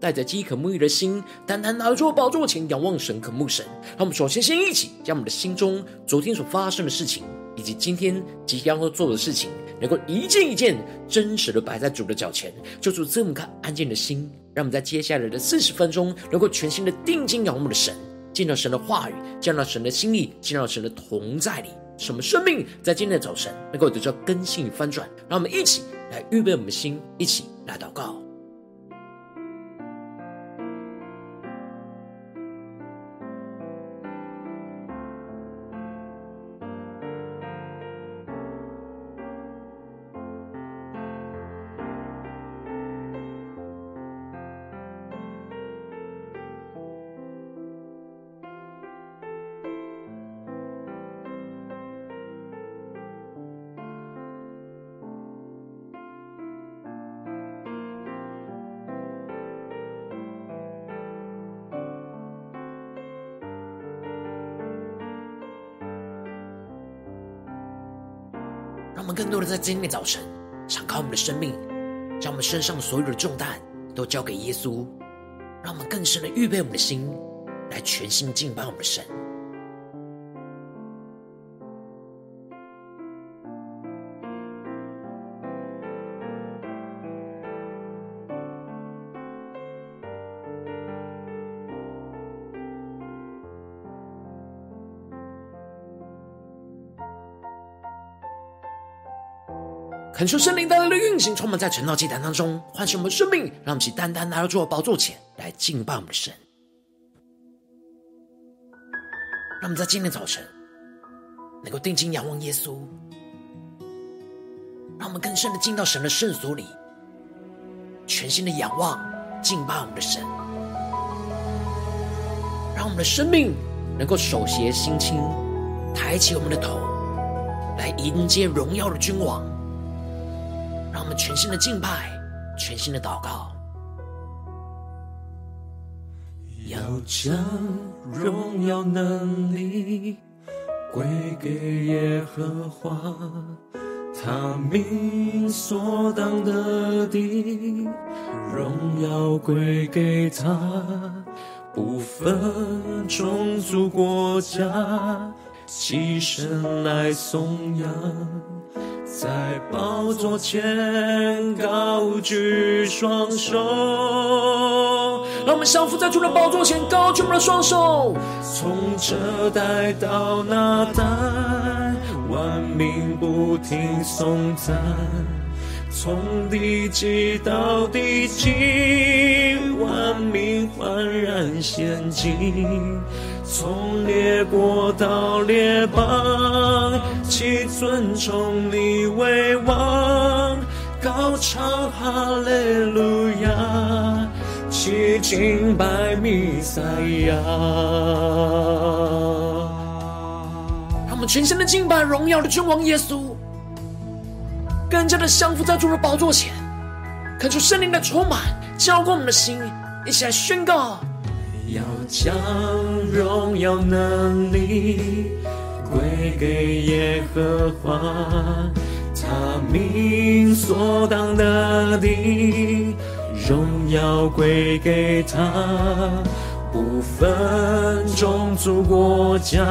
带着饥渴沐浴的心，单单拿出宝座前仰望神，渴慕神。让我们首先先一起将我们的心中昨天所发生的事情，以及今天即将要做的事情，能够一件一件真实的摆在主的脚前，就主这么看安静的心。让我们在接下来的四十分钟，能够全心的定睛仰望的神。见到神的话语，见到神的心意，见到神的同在里，什么生命在今天的早晨能够得到更新与翻转？让我们一起来预备我们的心，一起来祷告。我们更多的在今天早晨敞开我们的生命，将我们身上所有的重担都交给耶稣，让我们更深的预备我们的心，来全心敬拜我们的神。恳求圣灵带来的运行，充满在晨祷祭坛当中，唤醒我们生命，让我们一起单单来到主的宝座前来敬拜我们的神。让我们在今天早晨能够定睛仰望耶稣，让我们更深的进到神的圣所里，全新的仰望敬拜我们的神，让我们的生命能够手携心轻，抬起我们的头来迎接荣耀的君王。我们全新的敬拜，全新的祷告。要将荣耀能力归给耶和华，他名所当得的荣耀归给他，不分种族国家，齐声来颂扬。在宝座前高举双手，让我们降服在主的宝座前，高举我们的双手。从这代到那代，万民不停颂赞；从地极到地极，万民焕然仙境。从列国到列邦，齐尊崇你为王，高唱哈利路亚，齐敬拜弥赛亚。让我们全身的敬拜荣耀的君王耶稣，更加的降伏在主的宝座前，恳求圣灵的充满，浇灌我们的心，一起来宣告。要将荣耀能力归给耶和华，他名所当得的荣耀归给他，不分种族国家，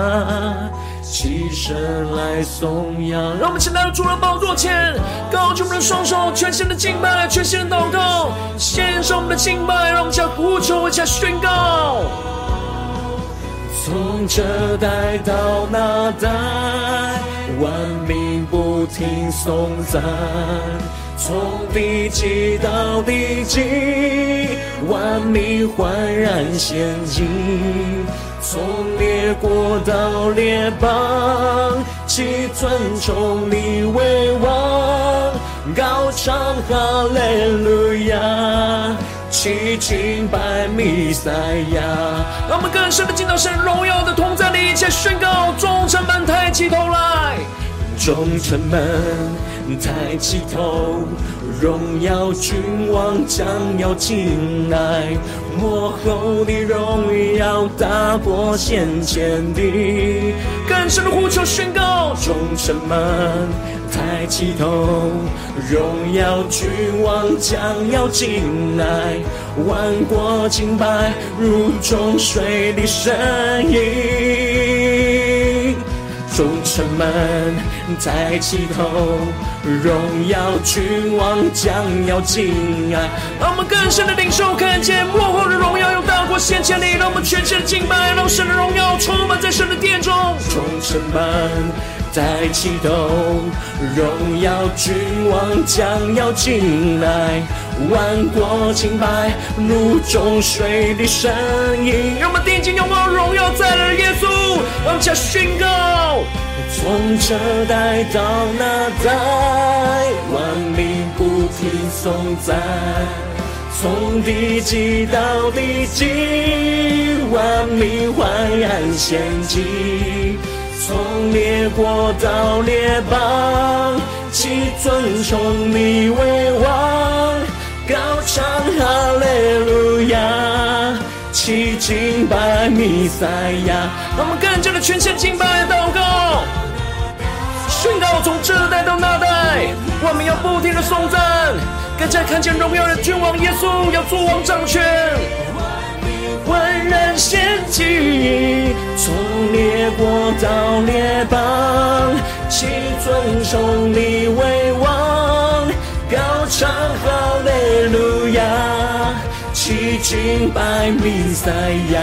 起身来颂扬。让我们起来到主的宝座前，高举我们的双手，全心的敬拜，全心的祷告，献上我们的敬拜，让我们向呼求，向宣告。从这代到那代，万民不停颂赞；从地极到地极，万民焕然献祭；从列国到列邦，齐尊崇你为王，高唱哈利路亚。齐敬拜弥赛亚。让我们更深的进到神荣耀的同在里，一切宣告：忠诚们抬起头来，忠诚们抬起头，荣耀君王将要进来。幕后的荣耀大过先前的，更深的呼求宣告：众城门抬起头，荣耀君王将要进来，万国敬拜如众水的声音。众臣们抬起头，荣耀君王将要进来。让我们更深的领受，看见末后的荣耀又大过先前的，让我们全身的敬拜，让神的荣耀充满在神的殿中。众城门抬起头，荣耀君王将要进来，万国敬拜如中水的声音。让我们定睛仰望荣耀在的耶稣。往下宣告，从这代到那代，万民不停颂赞；从地极到地极，万民欢然献祭；从列国到列邦，齐尊崇你为王，高唱哈利路亚。齐敬拜弥赛亚，让我们更加的全心敬拜祷告，宣告从这代到那代，我们要不停的颂赞，更加看见荣耀的君王耶稣要作王掌权，万人献祭，从列国到列邦，齐尊崇你为王，高唱哈利路亚。齐敬拜弥赛亚，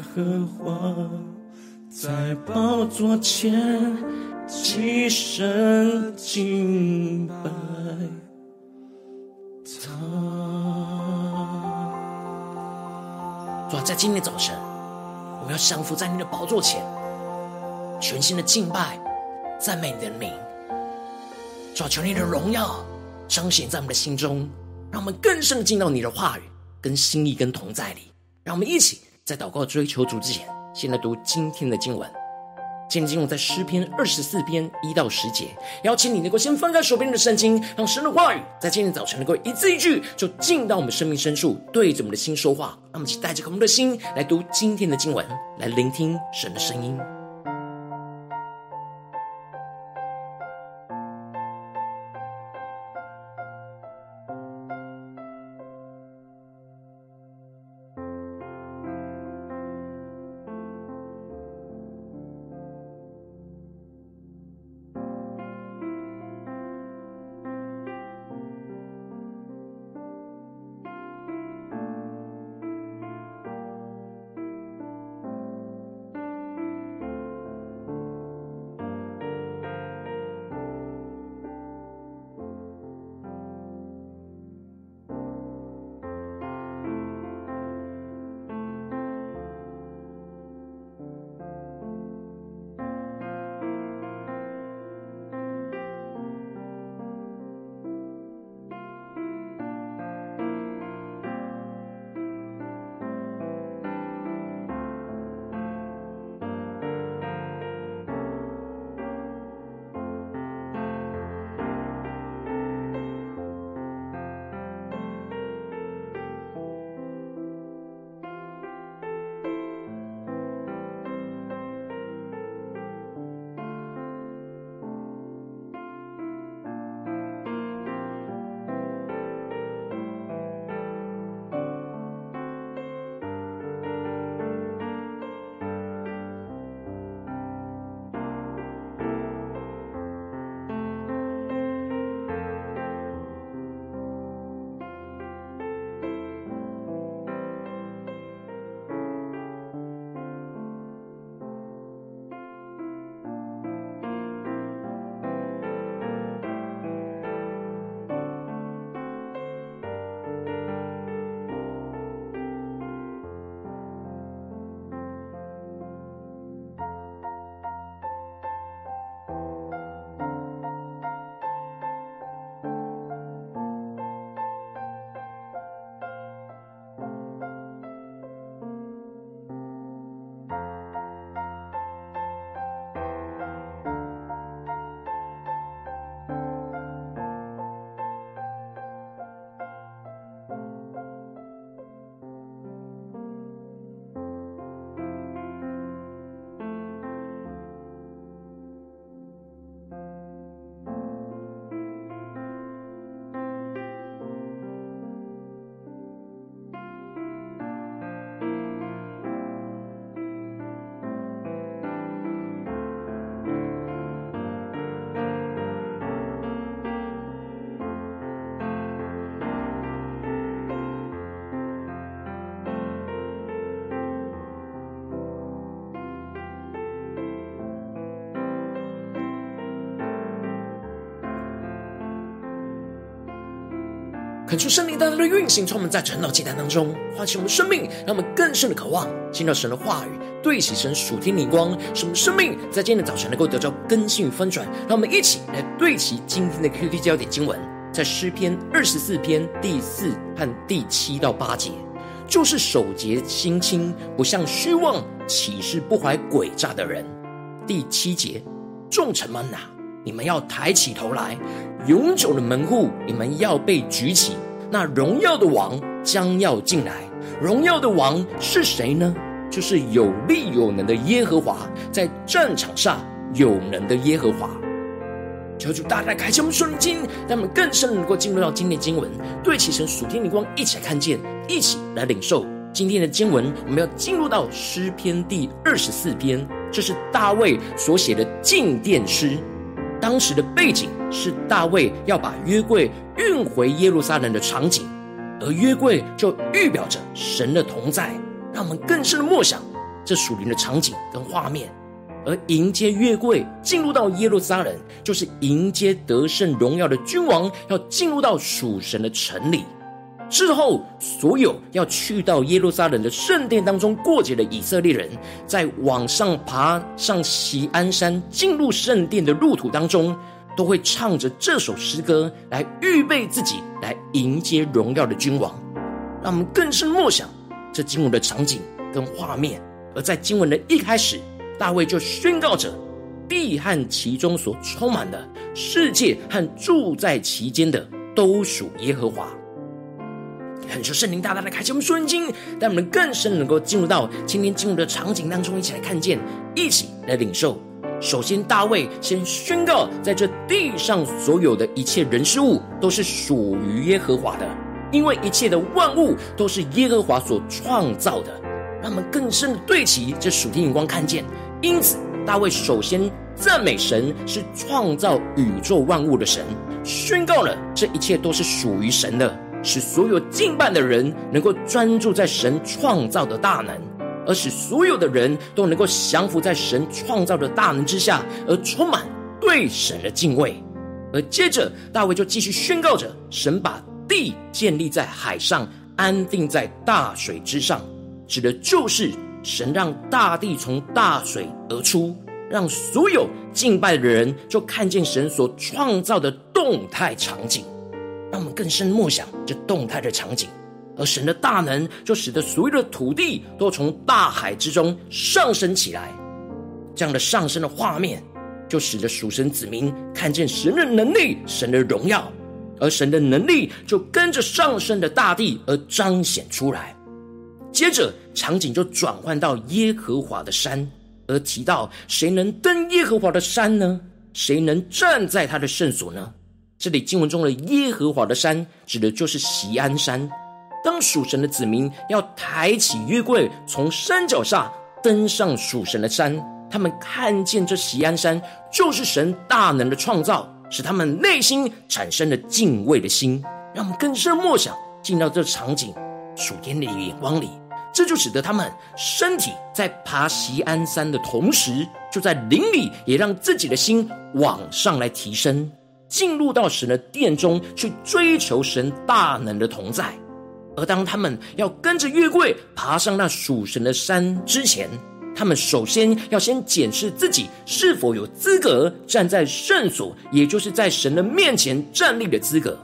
和华，在宝座前起身敬拜他。主啊，在今天早晨。我们要降服在你的宝座前，全新的敬拜、赞美你的名，主啊，求你的荣耀彰显在我们的心中，让我们更深的进到你的话语、跟心意、跟同在里。让我们一起在祷告追求主之前，先来读今天的经文。今天经文在诗篇二十四篇一到十节，邀请你能够先翻开手边的圣经，让神的话语在今天早晨能够一字一句就进到我们生命深处，对着我们的心说话。让我们一起带着我们的心来读今天的经文，来聆听神的声音。恳求圣灵大大的运行，从我们在晨祷祭坛当中唤起我们生命，让我们更深的渴望听到神的话语，对齐神属天灵光，使我们生命在今天的早晨能够得到更新与翻转。让我们一起来对齐今天的 QT 焦点经文，在诗篇二十四篇第四和第七到八节，就是手洁心清，不向虚妄起誓不怀诡诈的人。第七节，众臣们哪，你们要抬起头来。永久的门户，你们要被举起。那荣耀的王将要进来。荣耀的王是谁呢？就是有力有能的耶和华，在战场上有能的耶和华。求主大大开启我们属灵经，让我们更深能够进入到今天的经文，对齐神属天灵光，一起来看见，一起来领受今天的经文。我们要进入到诗篇第二十四篇，这是大卫所写的进殿诗。当时的背景是大卫要把约柜运回耶路撒冷的场景，而约柜就预表着神的同在，让我们更深的默想这属灵的场景跟画面。而迎接约柜进入到耶路撒冷，就是迎接得胜荣耀的君王要进入到属神的城里。之后，所有要去到耶路撒冷的圣殿当中过节的以色列人，在往上爬上锡安山进入圣殿的路途当中，都会唱着这首诗歌来预备自己，来迎接荣耀的君王。让我们更深默想这经文的场景跟画面。而在经文的一开始，大卫就宣告着：地和其中所充满的世界和住在其间的，都属耶和华。恳求圣灵大大的开启我们属灵经，让我们更深能够进入到今天进入的场景当中，一起来看见，一起来领受。首先，大卫先宣告，在这地上所有的一切人事物都是属于耶和华的，因为一切的万物都是耶和华所创造的。让我们更深的对齐这属天眼光，看见。因此，大卫首先赞美神是创造宇宙万物的神，宣告了这一切都是属于神的。使所有敬拜的人能够专注在神创造的大能，而使所有的人都能够降服在神创造的大能之下，而充满对神的敬畏。而接着，大卫就继续宣告着：神把地建立在海上，安定在大水之上，指的就是神让大地从大水而出，让所有敬拜的人就看见神所创造的动态场景。让我们更深默想这动态的场景，而神的大能就使得所有的土地都从大海之中上升起来。这样的上升的画面，就使得属神子民看见神的能力、神的荣耀，而神的能力就跟着上升的大地而彰显出来。接着，场景就转换到耶和华的山，而提到谁能登耶和华的山呢？谁能站在他的圣所呢？这里经文中的耶和华的山，指的就是锡安山。当属神的子民要抬起约柜，从山脚下登上属神的山，他们看见这锡安山就是神大能的创造，使他们内心产生了敬畏的心。让我们更深默想，进到这场景属天的眼光里，这就使得他们身体在爬锡安山的同时，就在灵里也让自己的心往上来提升。进入到神的殿中去追求神大能的同在，而当他们要跟着月桂爬上那属神的山之前，他们首先要先检视自己是否有资格站在圣所，也就是在神的面前站立的资格。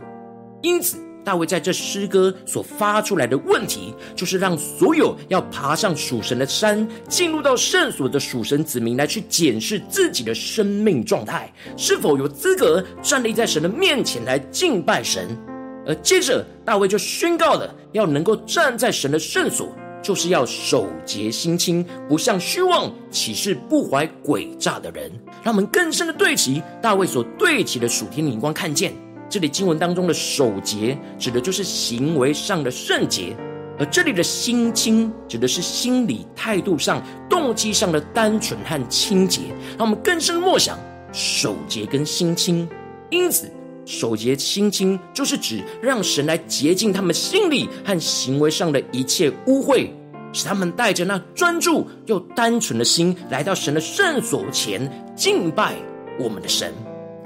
因此，大卫在这诗歌所发出来的问题，就是让所有要爬上属神的山、进入到圣所的属神子民来去检视自己的生命状态，是否有资格站立在神的面前来敬拜神。而接着，大卫就宣告了，要能够站在神的圣所，就是要守洁心清，不向虚妄岂是不怀诡诈的人。让我们更深的对齐大卫所对齐的属天灵光，看见。这里经文当中的守节，指的就是行为上的圣洁；而这里的心清，指的是心理态度上、动机上的单纯和清洁。让我们更深默想守节跟心清。因此，守节心清，就是指让神来洁净他们心里和行为上的一切污秽，使他们带着那专注又单纯的心，来到神的圣所前敬拜我们的神。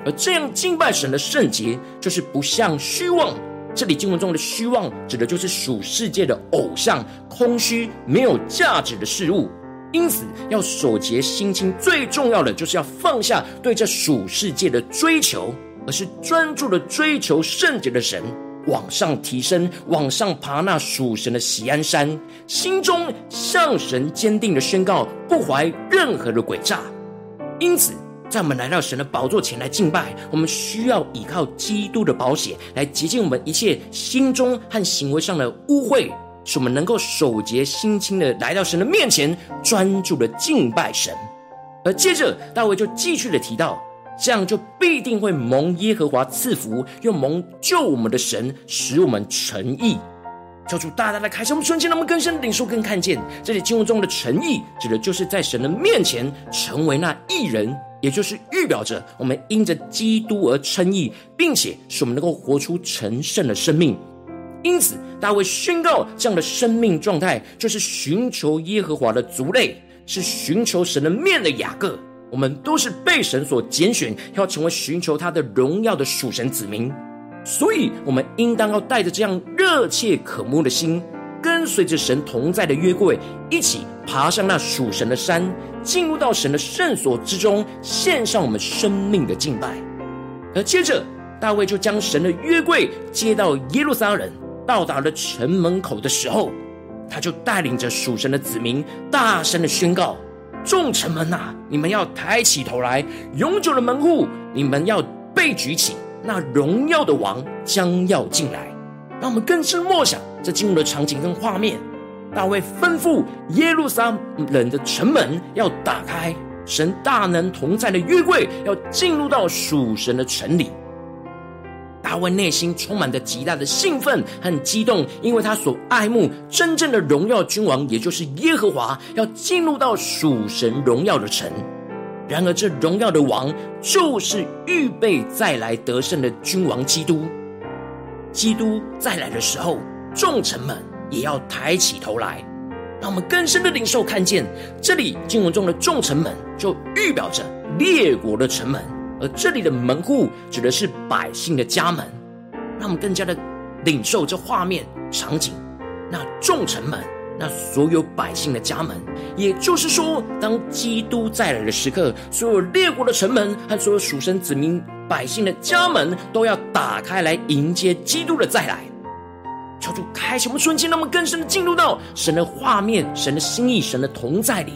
而这样敬拜神的圣洁，就是不向虚妄这里经文中的虚妄，指的就是属世界的偶像、空虚、没有价值的事物。因此，要守节心清，最重要的就是要放下对这属世界的追求，而是专注的追求圣洁的神，往上提升，往上爬那属神的喜安山，心中向神坚定的宣告，不怀任何的诡诈。因此，在我们来到神的宝座前来敬拜，我们需要依靠基督的宝血来洁净我们一切心中和行为上的污秽。使我们能够守节心清的来到神的面前，专注的敬拜神。而接着大卫就继续的提到，这样就必定会蒙耶和华赐福，又蒙救我们的神使我们诚意。求主大大的开启我们瞬间，让我们更深领受、更看见这里经文中的诚意，指的就是在神的面前成为那一人，也就是预表着我们因着基督而称义，并且使我们能够活出成圣的生命。因此，大卫宣告这样的生命状态，就是寻求耶和华的族类，是寻求神的面的雅各。我们都是被神所拣选，要成为寻求他的荣耀的属神子民。所以，我们应当要带着这样热切渴慕的心，跟随着神同在的约柜，一起爬上那属神的山，进入到神的圣所之中，献上我们生命的敬拜。而接着，大卫就将神的约柜接到耶路撒冷。到达了城门口的时候，他就带领着属神的子民，大声的宣告：“众城门呐，你们要抬起头来；永久的门户，你们要被举起。那荣耀的王将要进来。”让我们更深默想这进入的场景跟画面。大卫吩咐耶路撒冷的城门要打开，神大能同在的约柜要进入到属神的城里。大卫内心充满着极大的兴奋和激动，因为他所爱慕真正的荣耀君王，也就是耶和华，要进入到属神荣耀的城。然而，这荣耀的王就是预备再来得胜的君王基督。基督再来的时候，众城门也要抬起头来。让我们更深的领受看见，这里经文中的众城门，就预表着列国的城门。而这里的门户指的是百姓的家门，让我们更加的领受这画面场景。那众城门，那所有百姓的家门，也就是说，当基督再来的时刻，所有列国的城门和所有属神子民百姓的家门都要打开来迎接基督的再来。求主开启我们瞬间，让我们更深的进入到神的画面、神的心意、神的同在里。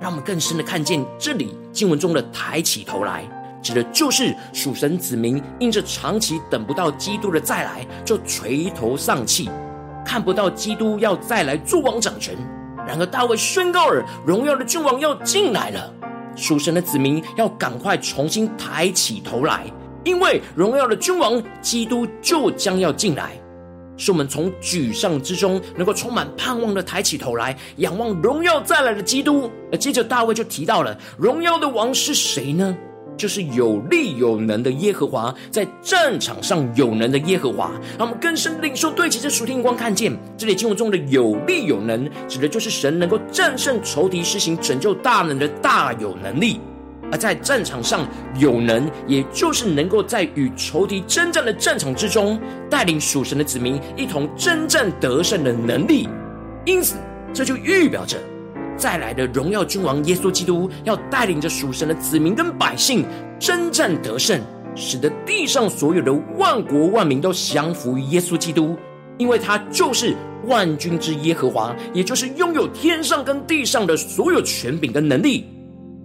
让我们更深的看见这里经文中的抬起头来，指的就是属神子民因着长期等不到基督的再来，就垂头丧气，看不到基督要再来作王掌权。然而大卫宣告了荣耀的君王要进来了，属神的子民要赶快重新抬起头来，因为荣耀的君王基督就将要进来。使我们从沮丧之中能够充满盼望的抬起头来，仰望荣耀再来的基督。而接着大卫就提到了荣耀的王是谁呢？就是有力有能的耶和华，在战场上有能的耶和华。让我们更深领受对齐这属天光，看见这里经文中的有力有能，指的就是神能够战胜仇敌、施行拯救大能的大有能力。而在战场上有能，也就是能够在与仇敌征战的战场之中，带领属神的子民一同征战得胜的能力。因此，这就预表着再来的荣耀君王耶稣基督，要带领着属神的子民跟百姓征战得胜，使得地上所有的万国万民都降服于耶稣基督，因为他就是万军之耶和华，也就是拥有天上跟地上的所有权柄跟能力。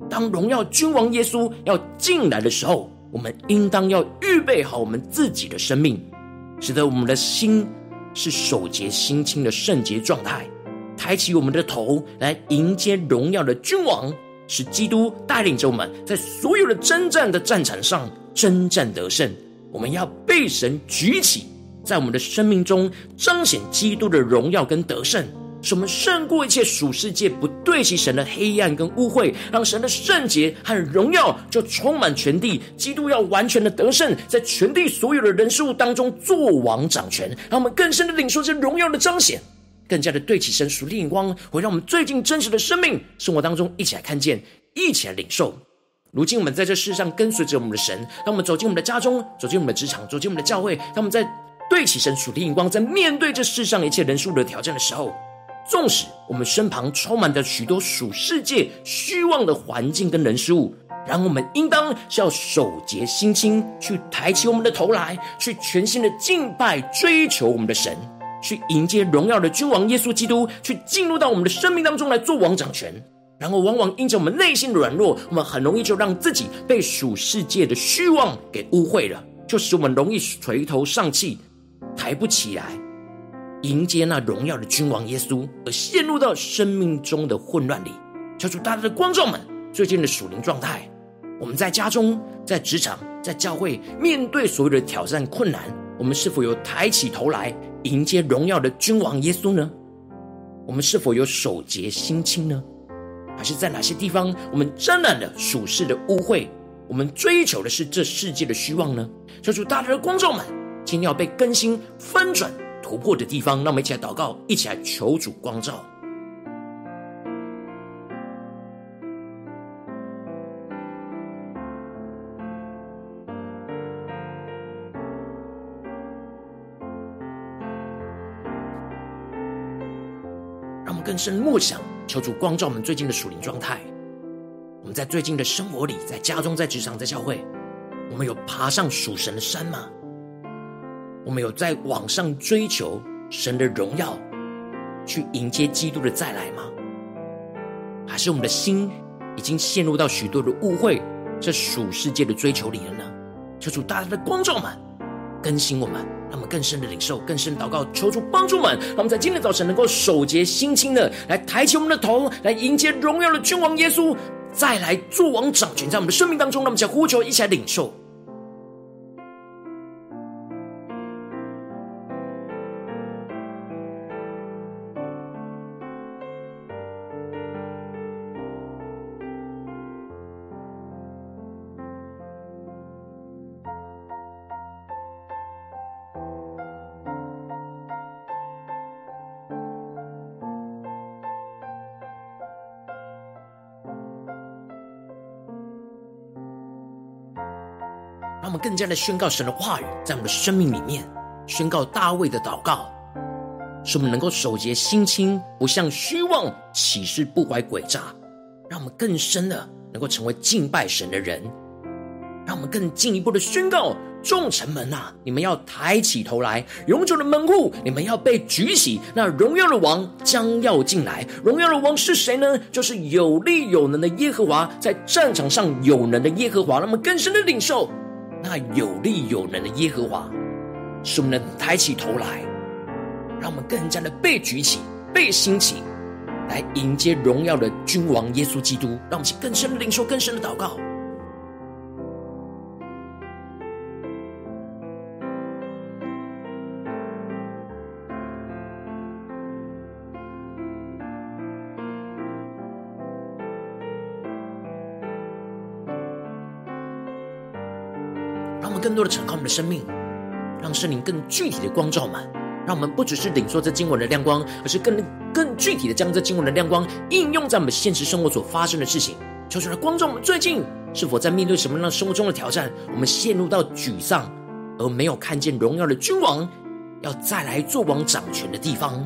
当荣耀君王耶稣要进来的时候，我们应当要预备好我们自己的生命，使得我们的心是守节心清的圣洁状态，抬起我们的头来迎接荣耀的君王，使基督带领着我们在所有的征战的战场上征战得胜。我们要被神举起，在我们的生命中彰显基督的荣耀跟得胜。使我们胜过一切属世界不对齐神的黑暗跟污秽，让神的圣洁和荣耀就充满全地。基督要完全的得胜，在全地所有的人事物当中做王掌权，让我们更深的领受这荣耀的彰显，更加的对起神属灵光，会让我们最近真实的生命生活当中一起来看见，一起来领受。如今我们在这世上跟随着我们的神，让我们走进我们的家中，走进我们的职场，走进我们的教会，让我们在对起神属天眼光，在面对这世上一切人数的挑战的时候，纵使我们身旁充满着许多属世界虚妄的环境跟人事物，然后我们应当是要手洁心清，去抬起我们的头来，去全心的敬拜追求我们的神，去迎接荣耀的君王耶稣基督，去进入到我们的生命当中来做王掌权。然后往往因着我们内心的软弱，我们很容易就让自己被属世界的虚妄给污秽了，就使我们容易垂头丧气，抬不起来。迎接那荣耀的君王耶稣，而陷入到生命中的混乱里。求主大家的光照们最近的属灵状态。我们在家中、在职场、在教会，面对所有的挑战困难，我们是否有抬起头来迎接荣耀的君王耶稣呢？我们是否有手洁心清呢？还是在哪些地方我们沾染了属世的污秽？我们追求的是这世界的虚妄呢？求主大大的光照们，今天要被更新翻转。突破的地方，让我们一起来祷告，一起来求主光照。更深默想，求主光照我们最近的属灵状态。我们在最近的生活里，在家中、在职场、在教会，我们有爬上属神的山吗？我们有在网上追求神的荣耀，去迎接基督的再来吗？还是我们的心已经陷入到许多的误会，这属世界的追求里了呢？求主大大的光照们，更新我们，让我们更深的领受，更深祷告，求主帮助们，让我们在今天早晨能够手洁心清的来抬起我们的头，来迎接荣耀的君王耶稣再来做王掌权在我们的生命当中。让我们想呼求一起来领受。让我们更加的宣告神的话语，在我们的生命里面宣告大卫的祷告，使我们能够守节心清，不向虚妄起誓，不怀诡诈。让我们更深的能够成为敬拜神的人。让我们更进一步的宣告：众城门啊，你们要抬起头来；永久的门户，你们要被举起。那荣耀的王将要进来。荣耀的王是谁呢？就是有力有能的耶和华，在战场上有能的耶和华。让我们更深的领受。那有力有能的耶和华，使我们能抬起头来，让我们更加的被举起、被兴起，来迎接荣耀的君王耶稣基督。让我们去更深的领受、更深的祷告。多的敞开我们的生命，让圣灵更具体的光照满，让我们不只是领受这经文的亮光，而是更更具体的将这经文的亮光应用在我们现实生活所发生的事情。求主来光照我们，最近是否在面对什么样的生活中的挑战，我们陷入到沮丧，而没有看见荣耀的君王要再来做王掌权的地方？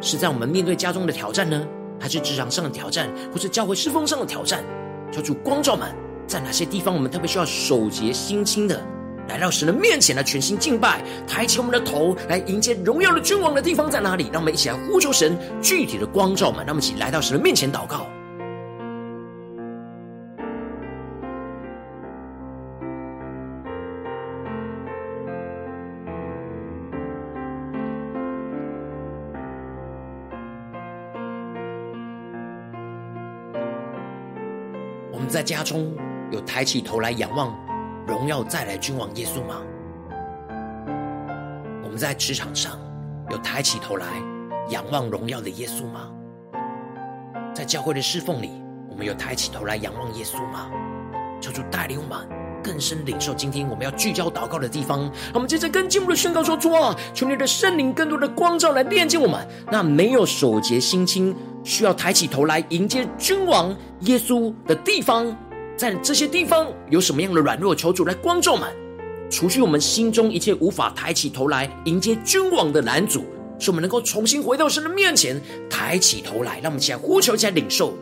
是在我们面对家中的挑战呢，还是职场上的挑战，或是教会侍奉上的挑战？求主光照满，在哪些地方我们特别需要手洁心清的？来到神的面前来全心敬拜，抬起我们的头来迎接荣耀的君王的地方在哪里？让我们一起来呼求神具体的光照们，让我们一起来到神的面前祷告。我们在家中有抬起头来仰望。荣耀再来君王耶稣吗？我们在职场上有抬起头来仰望荣耀的耶稣吗？在教会的侍奉里，我们有抬起头来仰望耶稣吗？求主带领我们更深领受今天我们要聚焦祷告的地方。我们接着更进一步的宣告说：主啊，求你的圣灵更多的光照来炼净我们。那没有手洁心清，需要抬起头来迎接君王耶稣的地方。在这些地方有什么样的软弱，求主来光照们，除去我们心中一切无法抬起头来迎接君王的拦阻，使我们能够重新回到神的面前，抬起头来，让我们起来呼求，起来领受。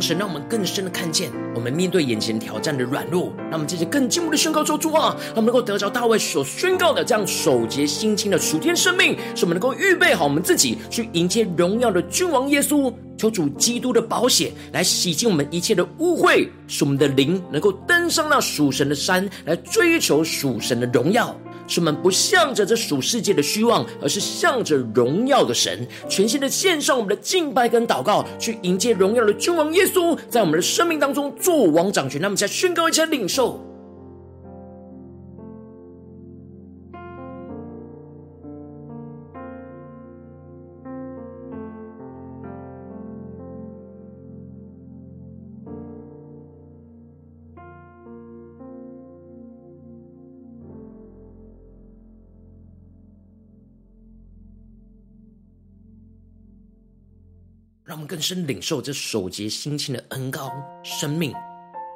神让我们更深的看见，我们面对眼前挑战的软弱，让我们这些更进一步的宣告说：主啊，我们能够得着大卫所宣告的这样守节心清的属天生命，使我们能够预备好我们自己去迎接荣耀的君王耶稣。求主基督的宝血来洗净我们一切的污秽，使我们的灵能够登上那属神的山，来追求属神的荣耀。使我们不向着这属世界的虚妄，而是向着荣耀的神，全新的献上我们的敬拜跟祷告，去迎接荣耀的君王耶稣，在我们的生命当中做王掌权。那么，再宣告一下领受。我们更深领受这守节心清的恩高生命，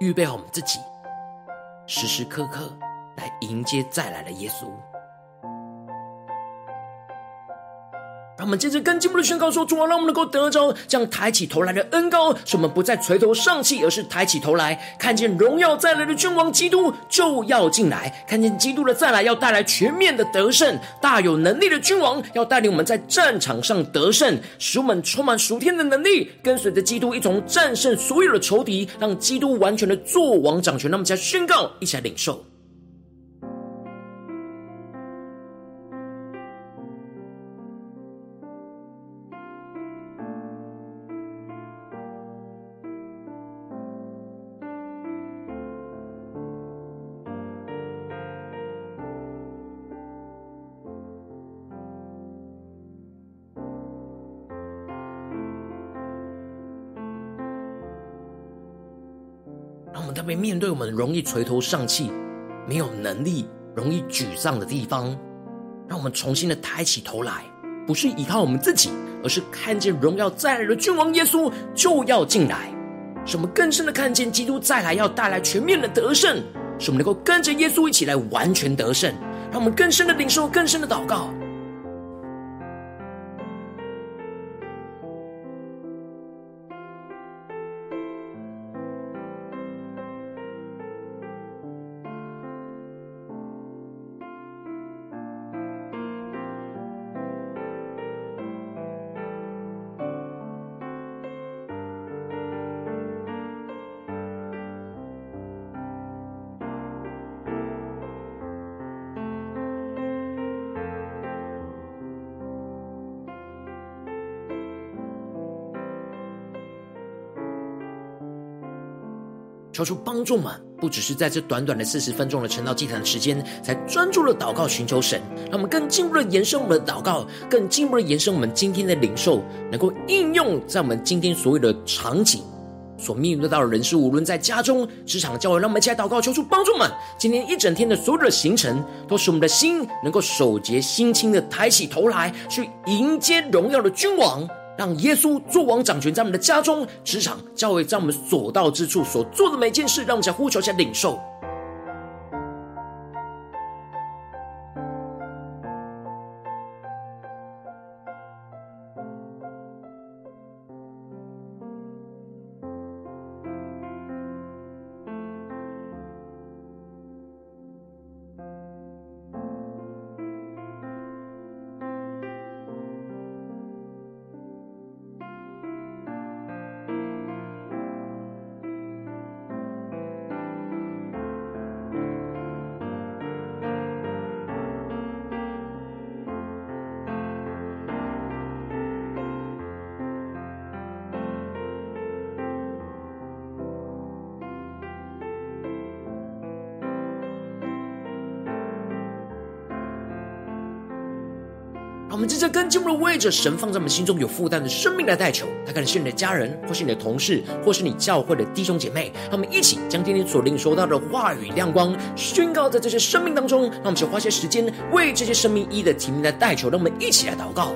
预备好我们自己，时时刻刻来迎接再来的耶稣。让我们接着更进一步的宣告说：主啊，让我们能够得着这样抬起头来的恩膏，使我们不再垂头丧气，而是抬起头来，看见荣耀再来的君王基督就要进来，看见基督的再来要带来全面的得胜，大有能力的君王要带领我们在战场上得胜，使我们充满属天的能力，跟随着基督一同战胜所有的仇敌，让基督完全的作王掌权。那么，再宣告，一起来领受。面对我们容易垂头丧气、没有能力、容易沮丧的地方，让我们重新的抬起头来，不是依靠我们自己，而是看见荣耀再来的君王耶稣就要进来，使我们更深的看见基督再来要带来全面的得胜，使我们能够跟着耶稣一起来完全得胜，让我们更深的领受、更深的祷告。求出帮助们，不只是在这短短的四十分钟的晨道祭坛的时间，才专注的祷告寻求神，让我们更进一步的延伸我们的祷告，更进一步的延伸我们今天的领受，能够应用在我们今天所有的场景所面对到的人事，无论在家中、职场、教会，让我们一起来祷告，求出帮助们，今天一整天的所有的行程，都使我们的心能够守节心清的抬起头来，去迎接荣耀的君王。让耶稣作王掌权，在我们的家中、职场、教会，在我们所到之处所做的每件事，让我们在呼求下领受。我们正在跟进入的为着神放在我们心中有负担的生命来代求，他可能是你的家人，或是你的同事，或是你教会的弟兄姐妹。让我们一起将今天所领受到的话语亮光宣告在这些生命当中。那我们就花些时间为这些生命一的提名来代求。让我们一起来祷告。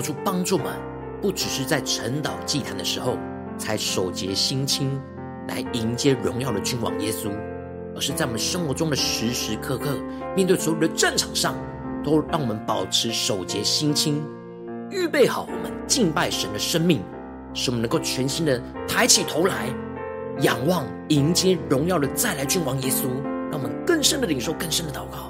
求主帮助们，不只是在晨祷祭坛的时候才守节心清，来迎接荣耀的君王耶稣，而是在我们生活中的时时刻刻，面对所有的战场上，都让我们保持守节心清，预备好我们敬拜神的生命，使我们能够全心的抬起头来，仰望迎接荣耀的再来君王耶稣，让我们更深的领受，更深的祷告。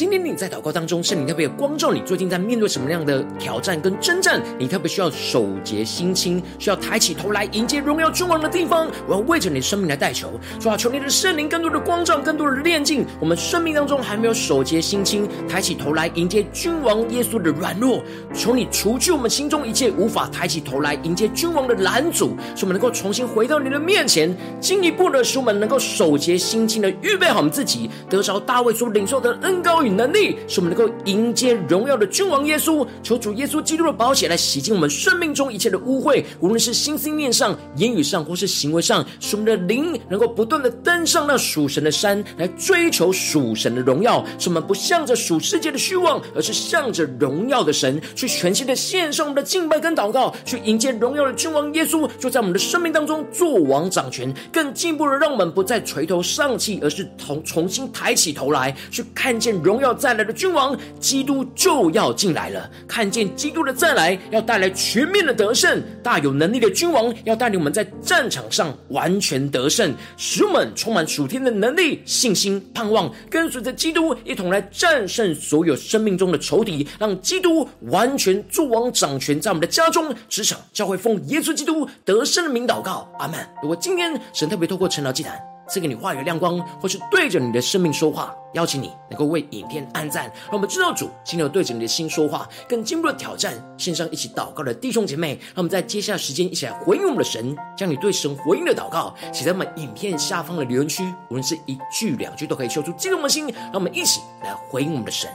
今天你在祷告当中，圣灵特别光照你，最近在面对什么样的挑战跟征战？你特别需要守节心清，需要抬起头来迎接荣耀君王的地方。我要为着你的生命来代求，主啊，求你的圣灵更多的光照，更多的炼净。我们生命当中还没有守节心清，抬起头来迎接君王耶稣的软弱，求你除去我们心中一切无法抬起头来迎接君王的拦阻，使我们能够重新回到你的面前，进一步的使我们能够守节心清的预备好我们自己，得着大卫所领受的恩膏与能力，使我们能够迎接荣耀的君王耶稣。求主耶稣基督的宝血来洗净我们生命中一切的污秽，无论是心思念上、言语上，或是行为上，使我们的灵能够不断的登上那属神的山，来追求属神的荣耀。使我们不向着属世界的虚妄，而是向着荣耀的神，去全心的献上我们的敬拜跟祷告，去迎接荣耀的君王耶稣，就在我们的生命当中做王掌权，更进一步的让我们不再垂头丧气，而是同重新抬起头来，去看见荣耀再来的君王基督就要进来了，看见基督的再来要带来全面的得胜，大有能力的君王要带领我们在战场上完全得胜，使我们充满属天的能力、信心、盼望，跟随着基督一同来战胜所有生命中的仇敌，让基督完全作王掌权在我们的家中、职场、教会，奉耶稣基督得胜的名祷告，阿门。如果今天神特别透过陈老祭坛，赐给你话语亮光，或是对着你的生命说话，邀请你能够为影片按赞，让我们知道主今天有对着你的心说话，更进一步的挑战。线上一起祷告的弟兄姐妹，让我们在接下来时间一起来回应我们的神，将你对神回应的祷告写在我们影片下方的留言区，无论是一句两句都可以说出激动的心，让我们一起来回应我们的神。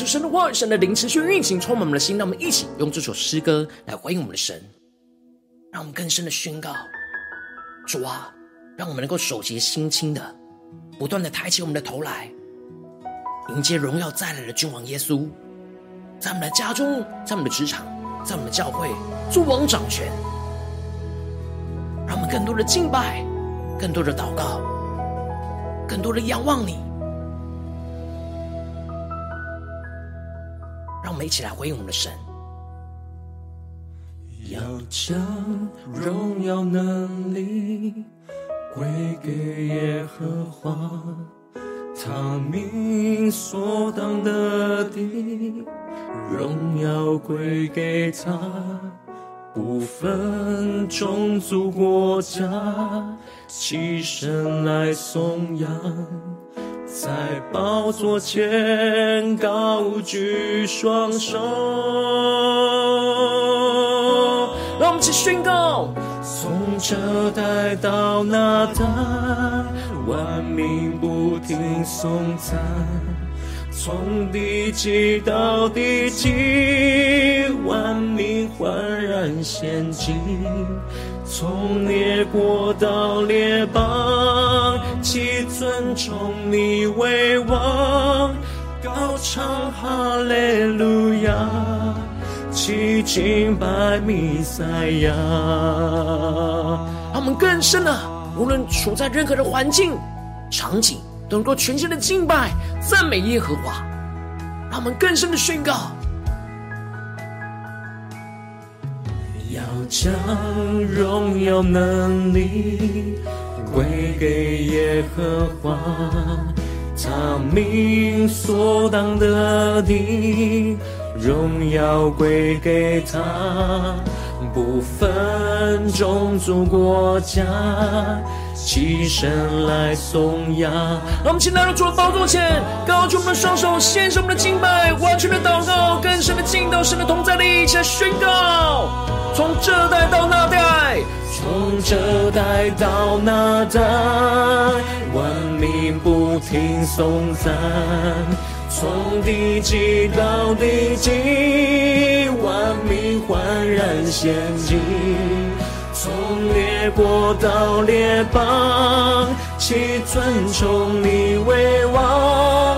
出神的话，神的灵持续运行，充满我们的心。让我们一起用这首诗歌来回应我们的神，让我们更深的宣告：主啊，让我们能够守节心清的，不断的抬起我们的头来，迎接荣耀再来的君王耶稣，在我们的家中，在我们的职场，在我们的教会，作王掌权。让我们更多的敬拜，更多的祷告，更多的仰望你。让我们一起来回应我们的神。要将荣耀能力归给耶和华，他名所当得的荣耀归给他，不分种族国家，齐声来颂扬，在宝座前高举双手。让我们一起宣告：从这代到那代，万民不停颂赞；从地极到地极，万民焕然仙境；从列国到列邦，齐尊崇你为王，高唱哈利路亚。齐敬拜弥赛亚，让我们更深的，无论处在任何的环境、场景，都能够全心的敬拜、赞美耶和华。让我们更深的宣告：要将荣耀能力归给耶和华，他命所当得的。荣耀归给他，不分种族国家，起身来颂扬。让我们请来到主的宝座前，高举我们的双手，献上我们的敬拜，完全的祷告，更深的进到神的同在里，一起来宣告：从这代到那代，从这代到那代，万民不停颂赞。从地极到地极，万民欢然献祭；列国到列邦，其尊崇你为王，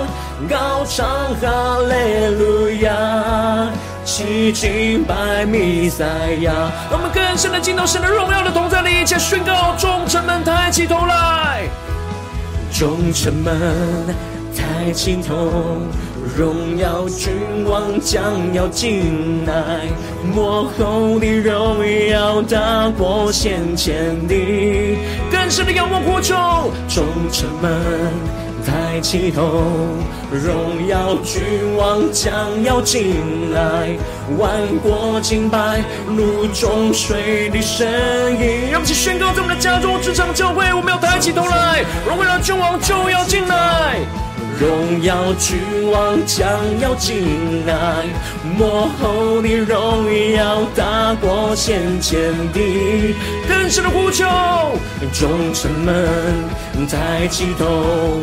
高唱哈利路亚，齐敬拜弥赛亚。我们更深的进到神的荣耀的同在里，一起宣告：众臣们抬起头来，众臣们。抬起头，荣耀君王将要进来，末后的荣耀大过先前的，更深的仰望呼求，众臣们抬起头，荣耀君王将要进来，万国敬拜，如中水的声音。让我们一起宣告，在我们的家中、职场、教会，我们要抬起头来，荣耀君王就要进来。荣耀君王将要进来，末后的荣耀大过先前的，更深的呼求，众臣们抬起头，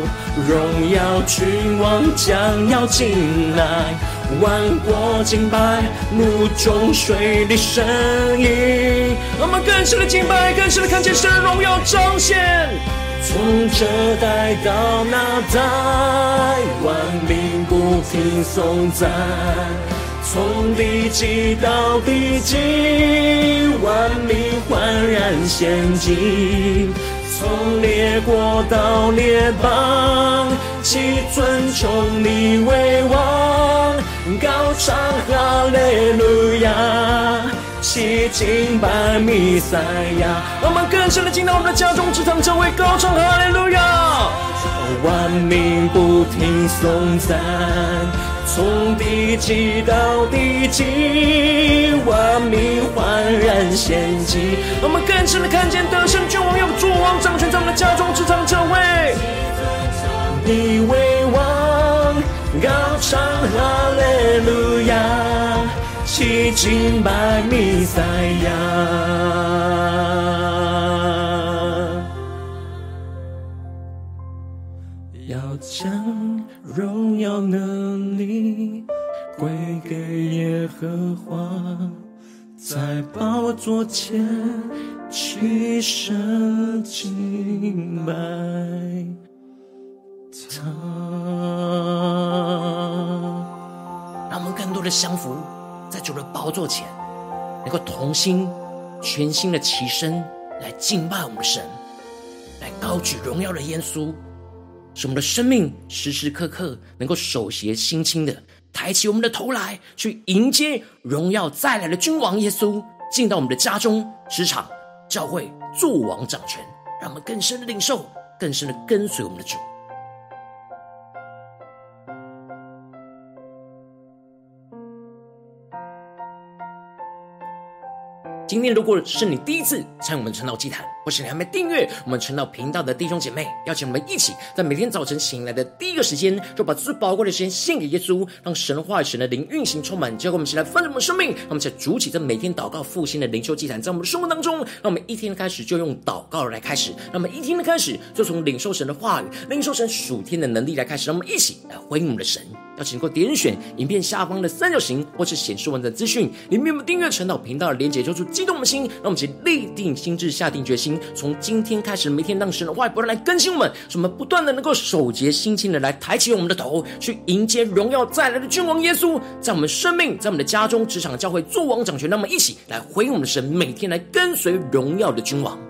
荣耀君王将要进来，万国敬拜，如众水的声音，我们更深的敬拜，更深的看见神的荣耀彰显。从这代到那代，万民不停颂赞；从地极到地极，万民焕然献祭；从列国到列邦，齐尊崇你为王，高唱哈利路亚。齐敬拜弥赛亚，我们更深的进到我们的家中，职场，这位高唱哈利路亚。万民不停颂赞，从地极到地极，万民焕然献祭。我们更深的看见得胜君王要作王掌权在我们的家中，职场，成为你为王，高唱哈利路亚。齐敬拜弥赛亚，要将荣耀能力归给耶和华，在宝座前齐声敬拜他。让我们更多的降服。在主的宝座前，能够同心、全心的齐声来敬拜我们的神，来高举荣耀的耶稣，使我们的生命时时刻刻能够手携心清的抬起我们的头来，去迎接荣耀再来的君王耶稣，进到我们的家中、职场、教会，作王掌权，让我们更深的领受，更深的跟随我们的主。今天如果是你第一次参与我们晨祷祭坛，或是你还没订阅我们晨祷频道的弟兄姐妹，邀请我们一起在每天早晨醒来的第一个时间，就把最宝贵的时间献给耶稣，让神话语、神的灵运行充满，交给我们起来丰盛我们的生命。让我们在主起这每天祷告复兴的灵修祭坛，在我们的生活当中，让我们一天的开始就用祷告来开始，让我们一天的开始就从领受神的话语、领受神属天的能力来开始，让我们一起来回应我们的神。邀请能够点选影片下方的三角形，或是显示完整资讯里面有订阅晨祷频道的连结，就是激动我们的心，让我们一起立定心智，下定决心，从今天开始，每天让神的话语不断来更新我们，使我们不断的能够守节心清的来抬起我们的头，去迎接荣耀再来的君王耶稣，在我们生命，在我们的家中、职场、教会作王掌权，让我们一起来回应我们的神，每天来跟随荣耀的君王。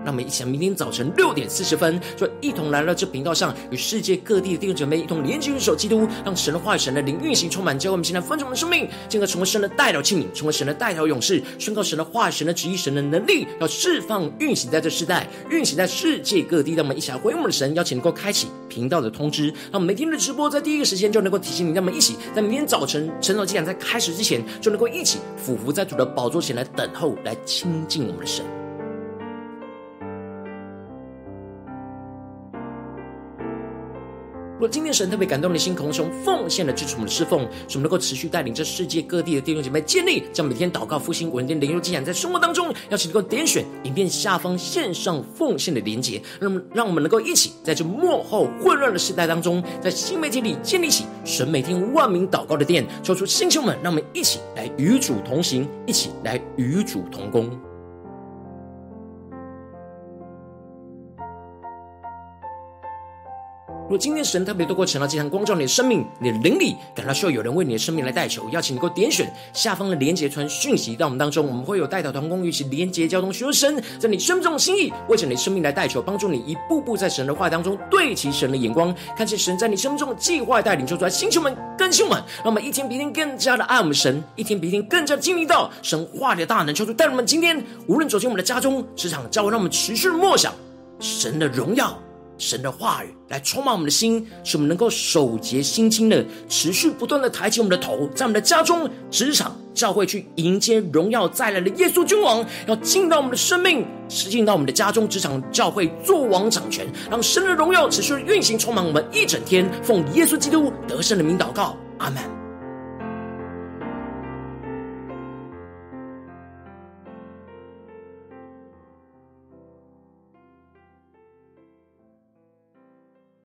让我们一起，明天早晨六点四十分，就一同来到这频道上，与世界各地的弟兄姐妹一同连接、元首基督，让神的话语、神的灵运行充满，教会我们现在分盛的生命，进而成为神的代表器皿，成为神的代表勇士，宣告神的话语、神的旨意、神的能力，要释放运行在这世代，运行在世界各地。让我们一起来回应我们的神，邀请能够开启频道的通知，让我们每天的直播在第一个时间就能够提醒你。让我们一起在明天早晨。晨祷祭坛在开始之前，就能够一起俯伏在主的宝座前来等候，来亲近我们的神。若今天神特别感动你的心，同时奉献了支持我们的侍奉，使我们能够持续带领这世界各地的弟兄姐妹建立，将每天祷告复兴稳定灵修祭坛在生活当中，邀请能够点选影片下方线上奉献的连结，让让我们能够一起在这幕后混乱的时代当中，在新媒体里建立起神每天万名祷告的殿，抽出星球们，让我们一起来与主同行，一起来与主同工。如果今天神特别透过晨祷祭坛光照你的生命，你的灵里感到需要有人为你的生命来代求，邀请你给我点选下方的连结传讯息到我们当中，我们会有代祷团工与其连结交通，寻求神在你生命中的心意，为着你生命来代求，帮助你一步步在神的话当中对齐神的眼光，看见神在你生命中的计划带领，求出来，星球们、更新们，让我们一天比一天更加的爱我们神，一天比一天更加经历到神话的大能，求主带我们今天无论走进我们的家中、职场、教会，让我们持续默想神的荣耀。神的话语来充满我们的心，使我们能够守节心清的，持续不断的抬起我们的头，在我们的家中、职场、教会去迎接荣耀再来的耶稣君王，要进到我们的生命，进到我们的家中、职场、教会，作王掌权，让神的荣耀持续运行，充满我们一整天。奉耶稣基督得胜的名祷告，阿门。